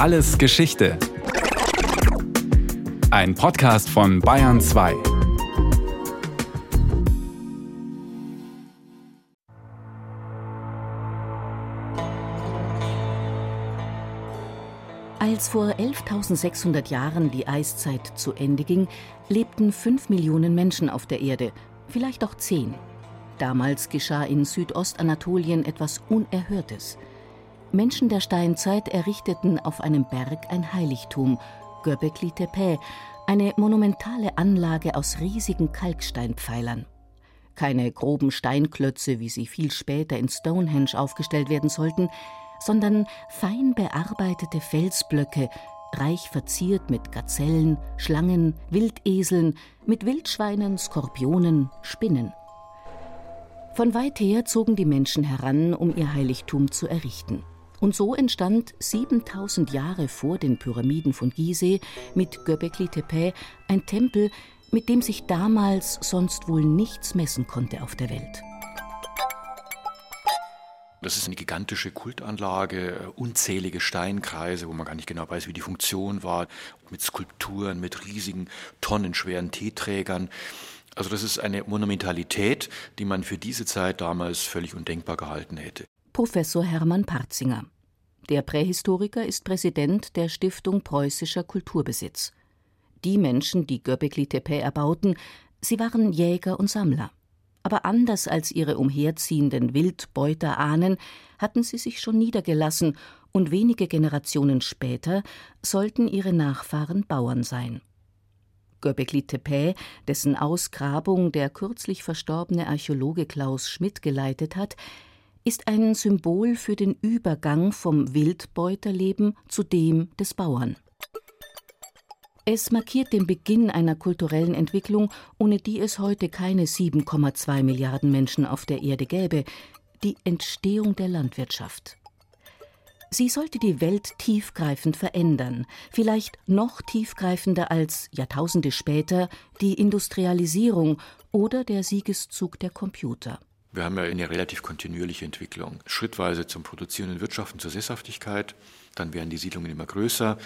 Alles Geschichte. Ein Podcast von Bayern 2. Als vor 11.600 Jahren die Eiszeit zu Ende ging, lebten 5 Millionen Menschen auf der Erde, vielleicht auch 10. Damals geschah in Südostanatolien etwas Unerhörtes. Menschen der Steinzeit errichteten auf einem Berg ein Heiligtum, Göbekli Tepe, eine monumentale Anlage aus riesigen Kalksteinpfeilern. Keine groben Steinklötze, wie sie viel später in Stonehenge aufgestellt werden sollten, sondern fein bearbeitete Felsblöcke, reich verziert mit Gazellen, Schlangen, Wildeseln, mit Wildschweinen, Skorpionen, Spinnen. Von weit her zogen die Menschen heran, um ihr Heiligtum zu errichten. Und so entstand 7000 Jahre vor den Pyramiden von Gizeh mit Göbekli Tepe ein Tempel, mit dem sich damals sonst wohl nichts messen konnte auf der Welt. Das ist eine gigantische Kultanlage, unzählige Steinkreise, wo man gar nicht genau weiß, wie die Funktion war, mit Skulpturen, mit riesigen, tonnenschweren Teeträgern. Also das ist eine Monumentalität, die man für diese Zeit damals völlig undenkbar gehalten hätte. Professor Hermann Parzinger. Der Prähistoriker ist Präsident der Stiftung Preußischer Kulturbesitz. Die Menschen, die Göbekli Tepe erbauten, sie waren Jäger und Sammler. Aber anders als ihre umherziehenden Wildbeuterahnen hatten sie sich schon niedergelassen, und wenige Generationen später sollten ihre Nachfahren Bauern sein. Göbekli Tepe, dessen Ausgrabung der kürzlich verstorbene Archäologe Klaus Schmidt geleitet hat, ist ein Symbol für den Übergang vom Wildbeuterleben zu dem des Bauern. Es markiert den Beginn einer kulturellen Entwicklung, ohne die es heute keine 7,2 Milliarden Menschen auf der Erde gäbe, die Entstehung der Landwirtschaft. Sie sollte die Welt tiefgreifend verändern, vielleicht noch tiefgreifender als Jahrtausende später die Industrialisierung oder der Siegeszug der Computer. Wir haben ja eine relativ kontinuierliche Entwicklung. Schrittweise zum produzierenden Wirtschaften, zur Sesshaftigkeit. Dann werden die Siedlungen immer größer.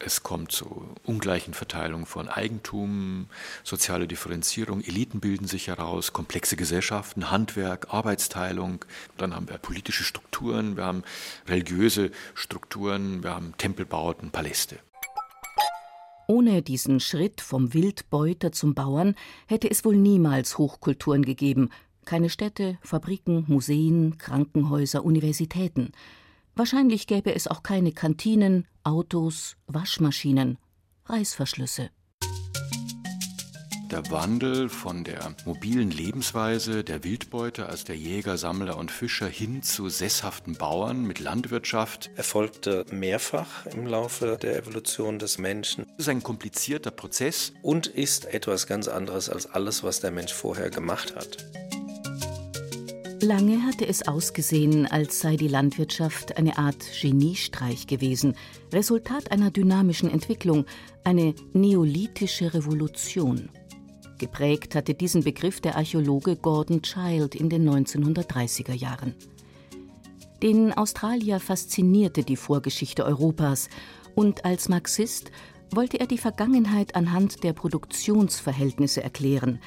Es kommt zu ungleichen Verteilung von Eigentum, soziale Differenzierung, Eliten bilden sich heraus, komplexe Gesellschaften, Handwerk, Arbeitsteilung. Dann haben wir politische Strukturen, wir haben religiöse Strukturen, wir haben Tempelbauten, Paläste. Ohne diesen Schritt vom Wildbeuter zum Bauern hätte es wohl niemals Hochkulturen gegeben, keine Städte, Fabriken, Museen, Krankenhäuser, Universitäten. Wahrscheinlich gäbe es auch keine Kantinen, Autos, Waschmaschinen, Reißverschlüsse. Der Wandel von der mobilen Lebensweise der Wildbeute als der Jäger, Sammler und Fischer hin zu sesshaften Bauern mit Landwirtschaft erfolgte mehrfach im Laufe der Evolution des Menschen. Es ist ein komplizierter Prozess und ist etwas ganz anderes als alles, was der Mensch vorher gemacht hat. Lange hatte es ausgesehen, als sei die Landwirtschaft eine Art Geniestreich gewesen, Resultat einer dynamischen Entwicklung, eine neolithische Revolution. Geprägt hatte diesen Begriff der Archäologe Gordon Child in den 1930er Jahren. Den Australier faszinierte die Vorgeschichte Europas und als Marxist wollte er die Vergangenheit anhand der Produktionsverhältnisse erklären.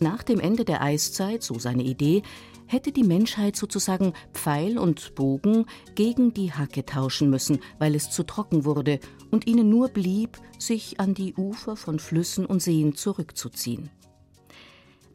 Nach dem Ende der Eiszeit, so seine Idee, hätte die Menschheit sozusagen Pfeil und Bogen gegen die Hacke tauschen müssen, weil es zu trocken wurde und ihnen nur blieb, sich an die Ufer von Flüssen und Seen zurückzuziehen.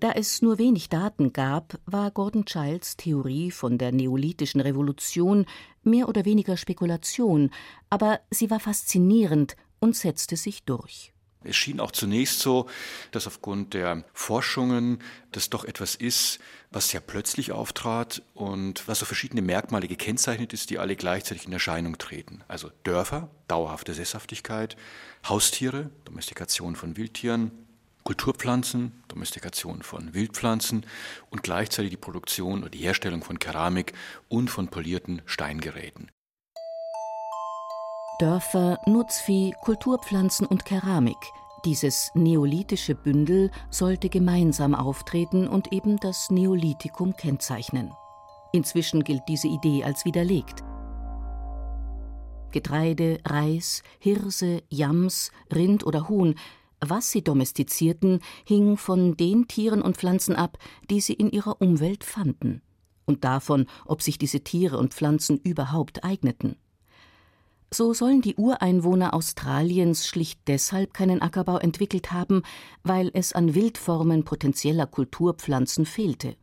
Da es nur wenig Daten gab, war Gordon Childs Theorie von der neolithischen Revolution mehr oder weniger Spekulation, aber sie war faszinierend und setzte sich durch. Es schien auch zunächst so, dass aufgrund der Forschungen das doch etwas ist, was ja plötzlich auftrat und was so verschiedene Merkmale gekennzeichnet ist, die alle gleichzeitig in Erscheinung treten. Also Dörfer, dauerhafte Sesshaftigkeit, Haustiere, Domestikation von Wildtieren, Kulturpflanzen, Domestikation von Wildpflanzen und gleichzeitig die Produktion oder die Herstellung von Keramik und von polierten Steingeräten. Dörfer, Nutzvieh, Kulturpflanzen und Keramik. Dieses neolithische Bündel sollte gemeinsam auftreten und eben das Neolithikum kennzeichnen. Inzwischen gilt diese Idee als widerlegt. Getreide, Reis, Hirse, Yams, Rind oder Huhn, was sie domestizierten, hing von den Tieren und Pflanzen ab, die sie in ihrer Umwelt fanden, und davon, ob sich diese Tiere und Pflanzen überhaupt eigneten. So sollen die Ureinwohner Australiens schlicht deshalb keinen Ackerbau entwickelt haben, weil es an Wildformen potenzieller Kulturpflanzen fehlte.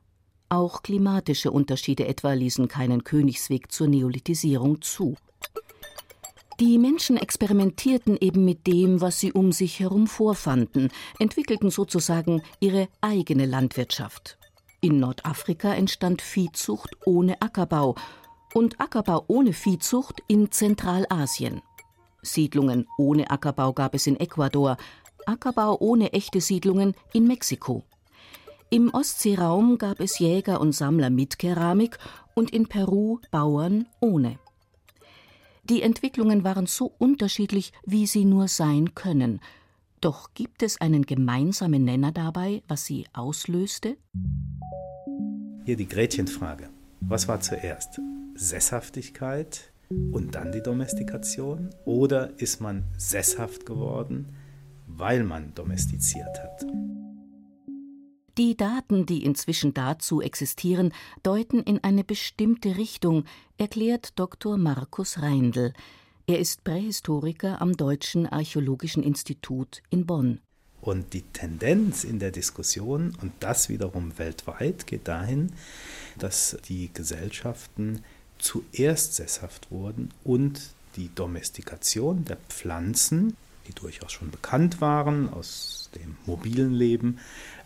Auch klimatische Unterschiede etwa ließen keinen Königsweg zur Neolithisierung zu. Die Menschen experimentierten eben mit dem, was sie um sich herum vorfanden, entwickelten sozusagen ihre eigene Landwirtschaft. In Nordafrika entstand Viehzucht ohne Ackerbau und Ackerbau ohne Viehzucht in Zentralasien. Siedlungen ohne Ackerbau gab es in Ecuador, Ackerbau ohne echte Siedlungen in Mexiko. Im Ostseeraum gab es Jäger und Sammler mit Keramik und in Peru Bauern ohne. Die Entwicklungen waren so unterschiedlich, wie sie nur sein können. Doch gibt es einen gemeinsamen Nenner dabei, was sie auslöste? Hier die Gretchenfrage. Was war zuerst? Sesshaftigkeit und dann die Domestikation? Oder ist man sesshaft geworden, weil man domestiziert hat? Die Daten, die inzwischen dazu existieren, deuten in eine bestimmte Richtung, erklärt Dr. Markus Reindl. Er ist Prähistoriker am Deutschen Archäologischen Institut in Bonn. Und die Tendenz in der Diskussion, und das wiederum weltweit, geht dahin, dass die Gesellschaften zuerst sesshaft wurden und die Domestikation der Pflanzen, die durchaus schon bekannt waren aus dem mobilen Leben,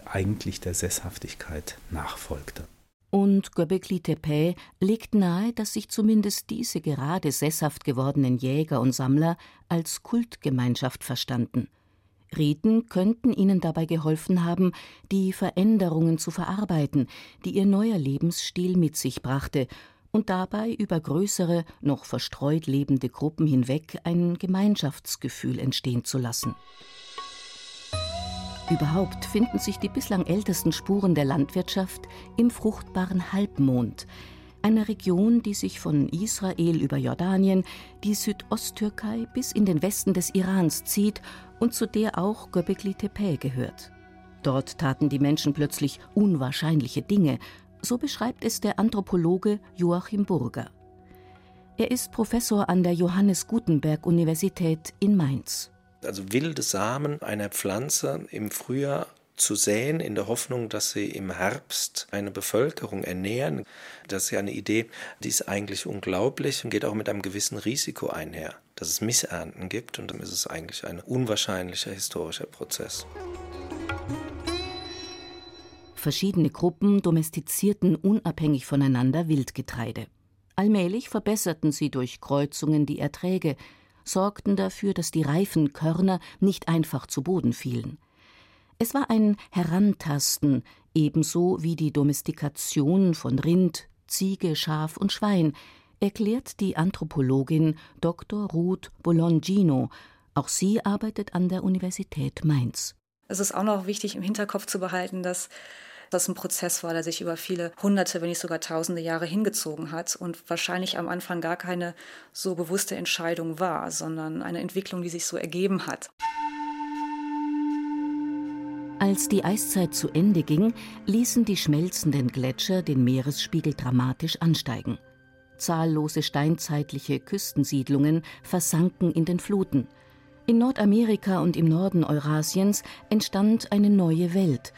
eigentlich der Sesshaftigkeit nachfolgte. Und Göbekli Tepe legt nahe, dass sich zumindest diese gerade sesshaft gewordenen Jäger und Sammler als Kultgemeinschaft verstanden. Riten könnten ihnen dabei geholfen haben, die Veränderungen zu verarbeiten, die ihr neuer Lebensstil mit sich brachte und dabei über größere, noch verstreut lebende Gruppen hinweg ein Gemeinschaftsgefühl entstehen zu lassen. Überhaupt finden sich die bislang ältesten Spuren der Landwirtschaft im fruchtbaren Halbmond, einer Region, die sich von Israel über Jordanien, die Südosttürkei bis in den Westen des Irans zieht und zu der auch Göbekli Tepe gehört. Dort taten die Menschen plötzlich unwahrscheinliche Dinge, so beschreibt es der Anthropologe Joachim Burger. Er ist Professor an der Johannes Gutenberg Universität in Mainz. Also wilde Samen einer Pflanze im Frühjahr zu säen, in der Hoffnung, dass sie im Herbst eine Bevölkerung ernähren. Das ist ja eine Idee, die ist eigentlich unglaublich und geht auch mit einem gewissen Risiko einher, dass es Missernten gibt und dann ist es eigentlich ein unwahrscheinlicher historischer Prozess. Verschiedene Gruppen domestizierten unabhängig voneinander Wildgetreide. Allmählich verbesserten sie durch Kreuzungen die Erträge, sorgten dafür, dass die reifen Körner nicht einfach zu Boden fielen. Es war ein Herantasten, ebenso wie die Domestikation von Rind, Ziege, Schaf und Schwein, erklärt die Anthropologin Dr. Ruth Bolongino. Auch sie arbeitet an der Universität Mainz. Es ist auch noch wichtig im Hinterkopf zu behalten, dass das ein Prozess war, der sich über viele hunderte, wenn nicht sogar tausende Jahre hingezogen hat und wahrscheinlich am Anfang gar keine so bewusste Entscheidung war, sondern eine Entwicklung, die sich so ergeben hat. Als die Eiszeit zu Ende ging, ließen die schmelzenden Gletscher den Meeresspiegel dramatisch ansteigen. Zahllose steinzeitliche Küstensiedlungen versanken in den Fluten. In Nordamerika und im Norden Eurasiens entstand eine neue Welt,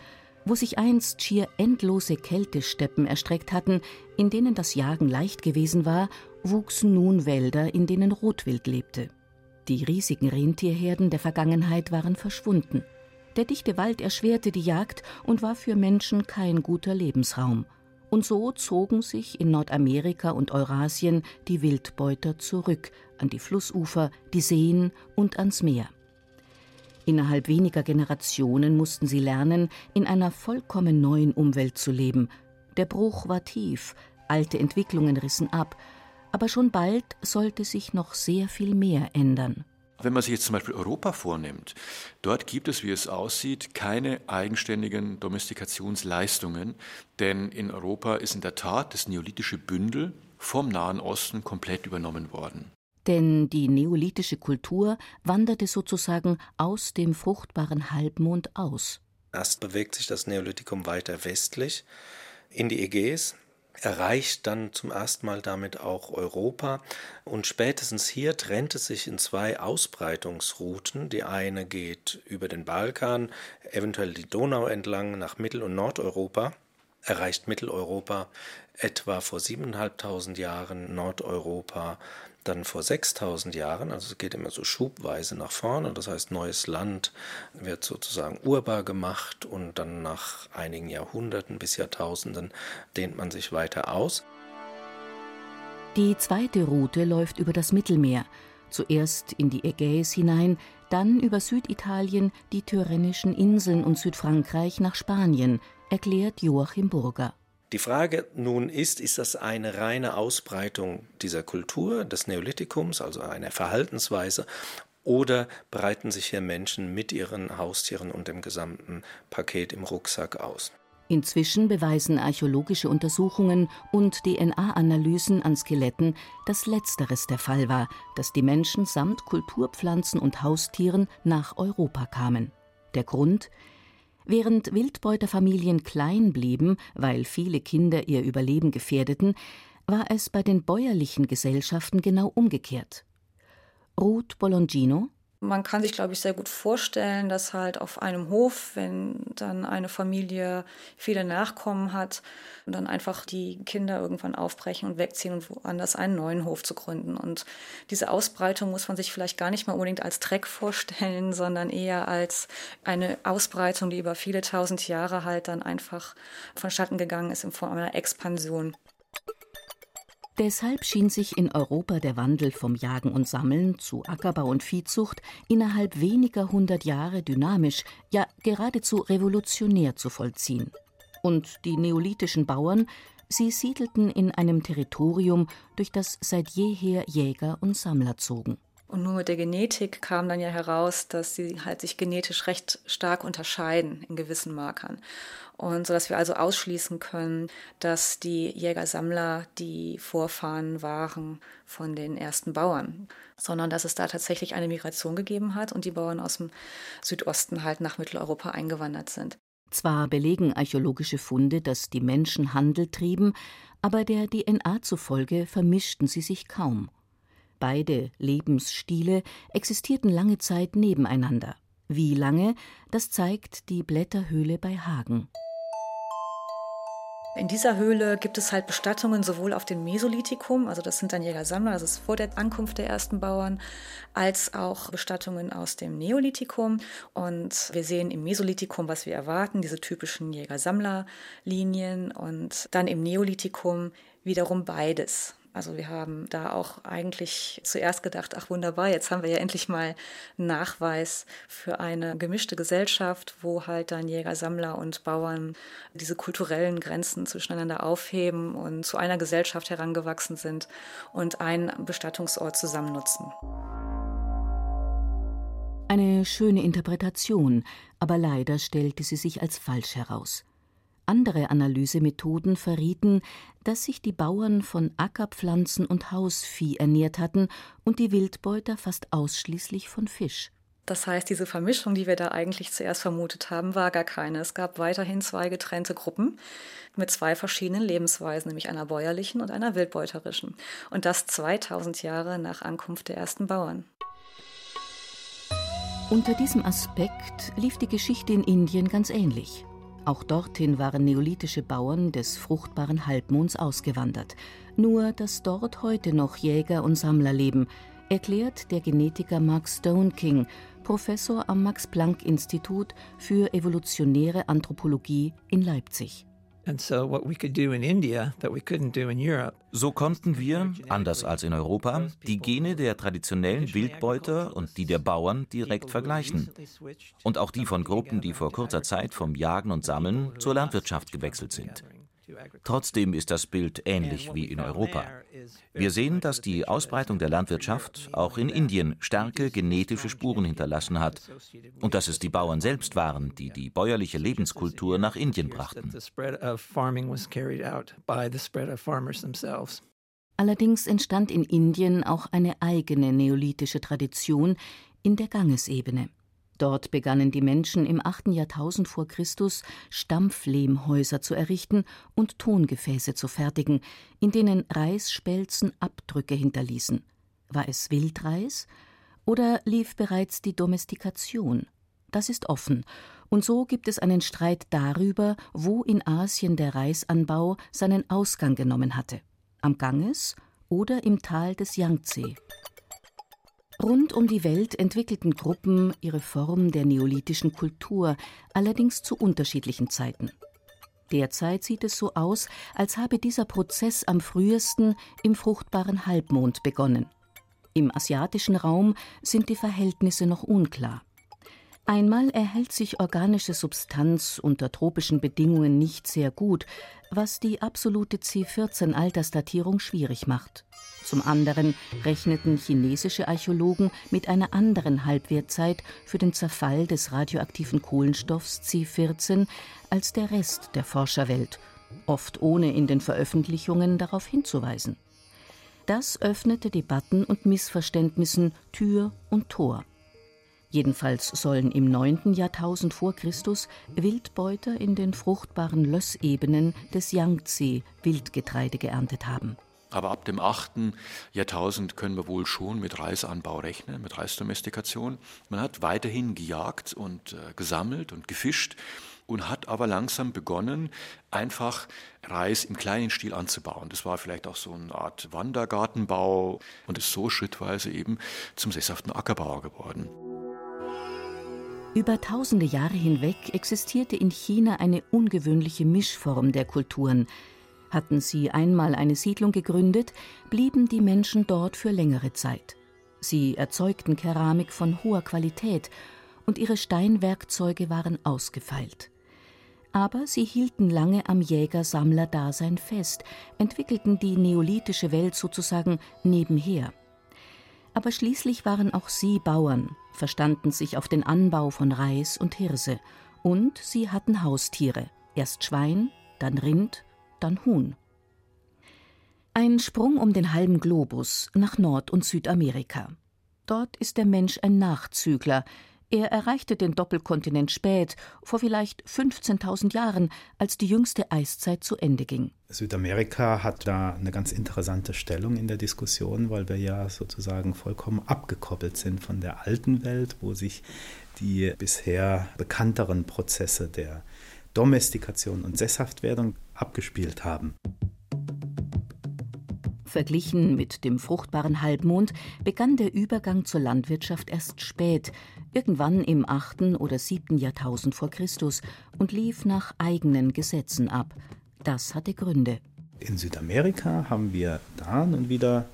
wo sich einst schier endlose Kältesteppen erstreckt hatten, in denen das Jagen leicht gewesen war, wuchsen nun Wälder, in denen Rotwild lebte. Die riesigen Rentierherden der Vergangenheit waren verschwunden. Der dichte Wald erschwerte die Jagd und war für Menschen kein guter Lebensraum. Und so zogen sich in Nordamerika und Eurasien die Wildbeuter zurück an die Flussufer, die Seen und ans Meer. Innerhalb weniger Generationen mussten sie lernen, in einer vollkommen neuen Umwelt zu leben. Der Bruch war tief, alte Entwicklungen rissen ab, aber schon bald sollte sich noch sehr viel mehr ändern. Wenn man sich jetzt zum Beispiel Europa vornimmt, dort gibt es, wie es aussieht, keine eigenständigen Domestikationsleistungen, denn in Europa ist in der Tat das neolithische Bündel vom Nahen Osten komplett übernommen worden. Denn die neolithische Kultur wanderte sozusagen aus dem fruchtbaren Halbmond aus. Erst bewegt sich das Neolithikum weiter westlich in die Ägäis, erreicht dann zum ersten Mal damit auch Europa und spätestens hier trennt es sich in zwei Ausbreitungsrouten. Die eine geht über den Balkan, eventuell die Donau entlang nach Mittel- und Nordeuropa, erreicht Mitteleuropa etwa vor 7.500 Jahren, Nordeuropa dann vor 6000 Jahren, also es geht immer so schubweise nach vorne, das heißt neues Land wird sozusagen urbar gemacht und dann nach einigen Jahrhunderten bis Jahrtausenden dehnt man sich weiter aus. Die zweite Route läuft über das Mittelmeer, zuerst in die Ägäis hinein, dann über Süditalien, die Tyrrhenischen Inseln und Südfrankreich nach Spanien, erklärt Joachim Burger. Die Frage nun ist, ist das eine reine Ausbreitung dieser Kultur, des Neolithikums, also eine Verhaltensweise, oder breiten sich hier Menschen mit ihren Haustieren und dem gesamten Paket im Rucksack aus? Inzwischen beweisen archäologische Untersuchungen und DNA-Analysen an Skeletten, dass letzteres der Fall war, dass die Menschen samt Kulturpflanzen und Haustieren nach Europa kamen. Der Grund? Während Wildbeuterfamilien klein blieben, weil viele Kinder ihr Überleben gefährdeten, war es bei den bäuerlichen Gesellschaften genau umgekehrt. Ruth Bolongino man kann sich, glaube ich, sehr gut vorstellen, dass halt auf einem Hof, wenn dann eine Familie viele Nachkommen hat, dann einfach die Kinder irgendwann aufbrechen und wegziehen und woanders einen neuen Hof zu gründen. Und diese Ausbreitung muss man sich vielleicht gar nicht mal unbedingt als Treck vorstellen, sondern eher als eine Ausbreitung, die über viele tausend Jahre halt dann einfach vonstatten gegangen ist in Form einer Expansion. Deshalb schien sich in Europa der Wandel vom Jagen und Sammeln zu Ackerbau und Viehzucht innerhalb weniger hundert Jahre dynamisch, ja geradezu revolutionär zu vollziehen. Und die neolithischen Bauern, sie siedelten in einem Territorium, durch das seit jeher Jäger und Sammler zogen. Und nur mit der Genetik kam dann ja heraus, dass sie halt sich genetisch recht stark unterscheiden in gewissen Markern. Und so dass wir also ausschließen können, dass die Jägersammler die Vorfahren waren von den ersten Bauern, sondern dass es da tatsächlich eine Migration gegeben hat und die Bauern aus dem Südosten halt nach Mitteleuropa eingewandert sind. Zwar belegen archäologische Funde, dass die Menschen Handel trieben, aber der DNA zufolge vermischten sie sich kaum. Beide Lebensstile existierten lange Zeit nebeneinander. Wie lange, das zeigt die Blätterhöhle bei Hagen. In dieser Höhle gibt es halt Bestattungen sowohl auf dem Mesolithikum, also das sind dann Jäger-Sammler, das ist vor der Ankunft der ersten Bauern, als auch Bestattungen aus dem Neolithikum. Und wir sehen im Mesolithikum, was wir erwarten, diese typischen Jäger-Sammler-Linien und dann im Neolithikum wiederum beides. Also wir haben da auch eigentlich zuerst gedacht, ach wunderbar, jetzt haben wir ja endlich mal einen Nachweis für eine gemischte Gesellschaft, wo halt dann Jäger, Sammler und Bauern diese kulturellen Grenzen zwischeneinander aufheben und zu einer Gesellschaft herangewachsen sind und einen Bestattungsort zusammen nutzen. Eine schöne Interpretation, aber leider stellte sie sich als falsch heraus. Andere Analysemethoden verrieten, dass sich die Bauern von Ackerpflanzen und Hausvieh ernährt hatten und die Wildbeuter fast ausschließlich von Fisch. Das heißt, diese Vermischung, die wir da eigentlich zuerst vermutet haben, war gar keine. Es gab weiterhin zwei getrennte Gruppen mit zwei verschiedenen Lebensweisen, nämlich einer bäuerlichen und einer wildbeuterischen. Und das 2000 Jahre nach Ankunft der ersten Bauern. Unter diesem Aspekt lief die Geschichte in Indien ganz ähnlich. Auch dorthin waren neolithische Bauern des fruchtbaren Halbmonds ausgewandert. Nur, dass dort heute noch Jäger und Sammler leben, erklärt der Genetiker Mark Stone King, Professor am Max-Planck-Institut für evolutionäre Anthropologie in Leipzig. So konnten wir, anders als in Europa, die Gene der traditionellen Wildbeuter und die der Bauern direkt vergleichen. Und auch die von Gruppen, die vor kurzer Zeit vom Jagen und Sammeln zur Landwirtschaft gewechselt sind. Trotzdem ist das Bild ähnlich wie in Europa. Wir sehen, dass die Ausbreitung der Landwirtschaft auch in Indien starke genetische Spuren hinterlassen hat und dass es die Bauern selbst waren, die die bäuerliche Lebenskultur nach Indien brachten. Allerdings entstand in Indien auch eine eigene neolithische Tradition in der Gangesebene. Dort begannen die Menschen im 8. Jahrtausend vor Christus Stampflehmhäuser zu errichten und Tongefäße zu fertigen, in denen Reisspelzen Abdrücke hinterließen. War es Wildreis oder lief bereits die Domestikation? Das ist offen, und so gibt es einen Streit darüber, wo in Asien der Reisanbau seinen Ausgang genommen hatte: am Ganges oder im Tal des Yangtze. Rund um die Welt entwickelten Gruppen ihre Form der neolithischen Kultur, allerdings zu unterschiedlichen Zeiten. Derzeit sieht es so aus, als habe dieser Prozess am frühesten im fruchtbaren Halbmond begonnen. Im asiatischen Raum sind die Verhältnisse noch unklar. Einmal erhält sich organische Substanz unter tropischen Bedingungen nicht sehr gut, was die absolute C14-Altersdatierung schwierig macht. Zum anderen rechneten chinesische Archäologen mit einer anderen Halbwertzeit für den Zerfall des radioaktiven Kohlenstoffs C14 als der Rest der Forscherwelt, oft ohne in den Veröffentlichungen darauf hinzuweisen. Das öffnete Debatten und Missverständnissen Tür und Tor. Jedenfalls sollen im 9. Jahrtausend vor Christus Wildbeuter in den fruchtbaren Lössebenen des Yangtze Wildgetreide geerntet haben. Aber ab dem 8. Jahrtausend können wir wohl schon mit Reisanbau rechnen, mit Reisdomestikation. Man hat weiterhin gejagt und äh, gesammelt und gefischt und hat aber langsam begonnen, einfach Reis im kleinen Stil anzubauen. Das war vielleicht auch so eine Art Wandergartenbau und ist so schrittweise eben zum sesshaften Ackerbauer geworden. Über tausende Jahre hinweg existierte in China eine ungewöhnliche Mischform der Kulturen. Hatten sie einmal eine Siedlung gegründet, blieben die Menschen dort für längere Zeit. Sie erzeugten Keramik von hoher Qualität und ihre Steinwerkzeuge waren ausgefeilt. Aber sie hielten lange am Jäger-Sammler-Dasein fest, entwickelten die neolithische Welt sozusagen nebenher. Aber schließlich waren auch sie Bauern, verstanden sich auf den Anbau von Reis und Hirse, und sie hatten Haustiere, erst Schwein, dann Rind, dann Huhn. Ein Sprung um den halben Globus nach Nord- und Südamerika. Dort ist der Mensch ein Nachzügler, er erreichte den Doppelkontinent spät, vor vielleicht 15.000 Jahren, als die jüngste Eiszeit zu Ende ging. Südamerika hat da eine ganz interessante Stellung in der Diskussion, weil wir ja sozusagen vollkommen abgekoppelt sind von der alten Welt, wo sich die bisher bekannteren Prozesse der Domestikation und Sesshaftwerdung abgespielt haben. Verglichen mit dem fruchtbaren Halbmond begann der Übergang zur Landwirtschaft erst spät, irgendwann im 8. oder 7. Jahrtausend vor Christus und lief nach eigenen Gesetzen ab. Das hatte Gründe. In Südamerika haben wir da nun wieder,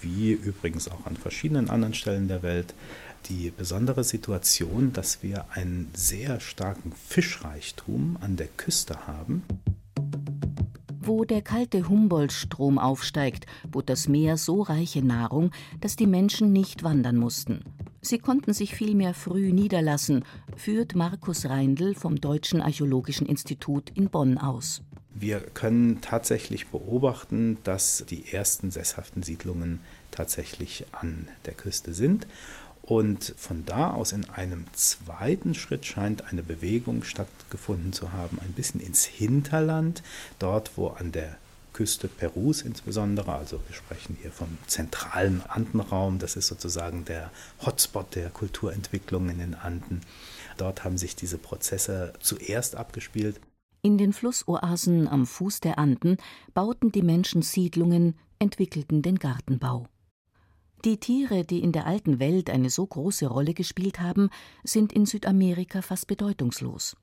wie übrigens auch an verschiedenen anderen Stellen der Welt, die besondere Situation, dass wir einen sehr starken Fischreichtum an der Küste haben. Wo der kalte Humboldt-Strom aufsteigt, bot das Meer so reiche Nahrung, dass die Menschen nicht wandern mussten. Sie konnten sich vielmehr früh niederlassen, führt Markus Reindl vom Deutschen Archäologischen Institut in Bonn aus. Wir können tatsächlich beobachten, dass die ersten sesshaften Siedlungen tatsächlich an der Küste sind. Und von da aus in einem zweiten Schritt scheint eine Bewegung stattgefunden zu haben, ein bisschen ins Hinterland, dort wo an der Küste Perus insbesondere. Also wir sprechen hier vom zentralen Andenraum. Das ist sozusagen der Hotspot der Kulturentwicklung in den Anden. Dort haben sich diese Prozesse zuerst abgespielt. In den Flussoasen am Fuß der Anden bauten die Menschen Siedlungen, entwickelten den Gartenbau. Die Tiere, die in der alten Welt eine so große Rolle gespielt haben, sind in Südamerika fast bedeutungslos.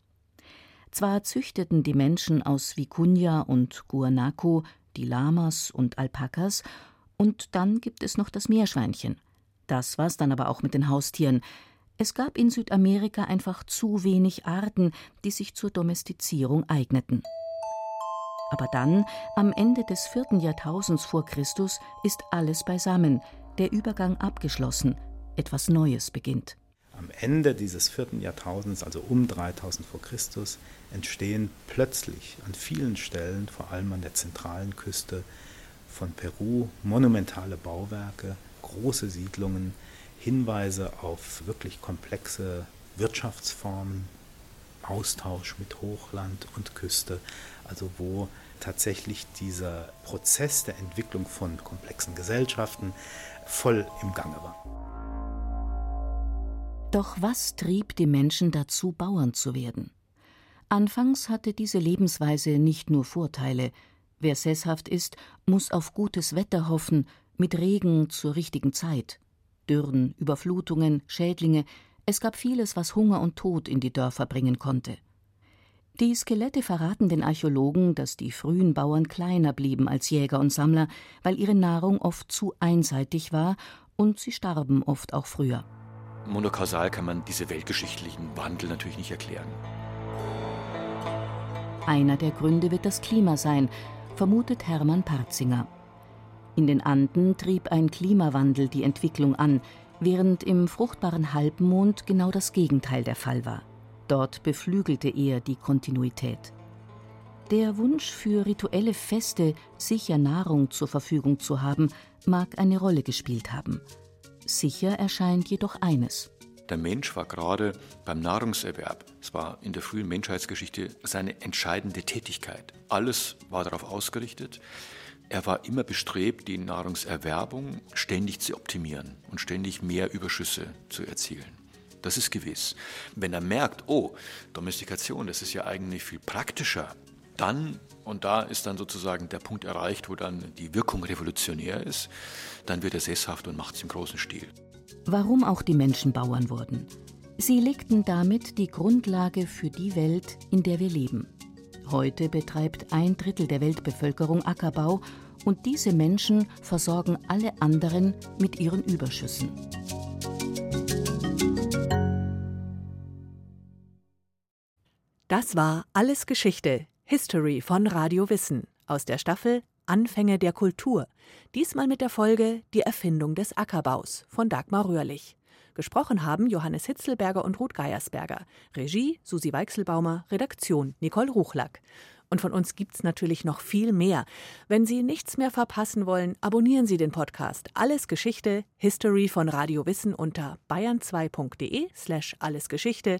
Zwar züchteten die Menschen aus Vicuña und Guanaco die Lamas und Alpakas, und dann gibt es noch das Meerschweinchen. Das war's dann aber auch mit den Haustieren. Es gab in Südamerika einfach zu wenig Arten, die sich zur Domestizierung eigneten. Aber dann, am Ende des vierten Jahrtausends vor Christus, ist alles beisammen, der Übergang abgeschlossen, etwas Neues beginnt. Am Ende dieses vierten Jahrtausends, also um 3000 vor Christus, entstehen plötzlich an vielen Stellen, vor allem an der zentralen Küste, von Peru, monumentale Bauwerke, große Siedlungen, Hinweise auf wirklich komplexe Wirtschaftsformen, Austausch mit Hochland und Küste, also wo tatsächlich dieser Prozess der Entwicklung von komplexen Gesellschaften voll im Gange war. Doch was trieb die Menschen dazu, Bauern zu werden? Anfangs hatte diese Lebensweise nicht nur Vorteile. Wer sesshaft ist, muss auf gutes Wetter hoffen, mit Regen zur richtigen Zeit. Dürren, Überflutungen, Schädlinge, es gab vieles, was Hunger und Tod in die Dörfer bringen konnte. Die Skelette verraten den Archäologen, dass die frühen Bauern kleiner blieben als Jäger und Sammler, weil ihre Nahrung oft zu einseitig war und sie starben oft auch früher. Monokausal kann man diese weltgeschichtlichen Wandel natürlich nicht erklären. Einer der Gründe wird das Klima sein, vermutet Hermann Parzinger. In den Anden trieb ein Klimawandel die Entwicklung an, während im fruchtbaren Halbmond genau das Gegenteil der Fall war. Dort beflügelte er die Kontinuität. Der Wunsch für rituelle Feste, sicher Nahrung zur Verfügung zu haben, mag eine Rolle gespielt haben. Sicher erscheint jedoch eines. Der Mensch war gerade beim Nahrungserwerb, es war in der frühen Menschheitsgeschichte seine entscheidende Tätigkeit. Alles war darauf ausgerichtet. Er war immer bestrebt, die Nahrungserwerbung ständig zu optimieren und ständig mehr Überschüsse zu erzielen. Das ist gewiss. Wenn er merkt, oh, Domestikation, das ist ja eigentlich viel praktischer, dann, und da ist dann sozusagen der Punkt erreicht, wo dann die Wirkung revolutionär ist, dann wird er sesshaft und macht es im großen Stil. Warum auch die Menschen Bauern wurden? Sie legten damit die Grundlage für die Welt, in der wir leben. Heute betreibt ein Drittel der Weltbevölkerung Ackerbau und diese Menschen versorgen alle anderen mit ihren Überschüssen. Das war Alles Geschichte, History von Radio Wissen aus der Staffel Anfänge der Kultur. Diesmal mit der Folge Die Erfindung des Ackerbaus von Dagmar Röhrlich. Gesprochen haben Johannes Hitzelberger und Ruth Geiersberger. Regie Susi Weichselbaumer, Redaktion Nicole Ruchlack. Und von uns gibt's natürlich noch viel mehr. Wenn Sie nichts mehr verpassen wollen, abonnieren Sie den Podcast Alles Geschichte, History von Radio Wissen unter bayern2.de slash allesgeschichte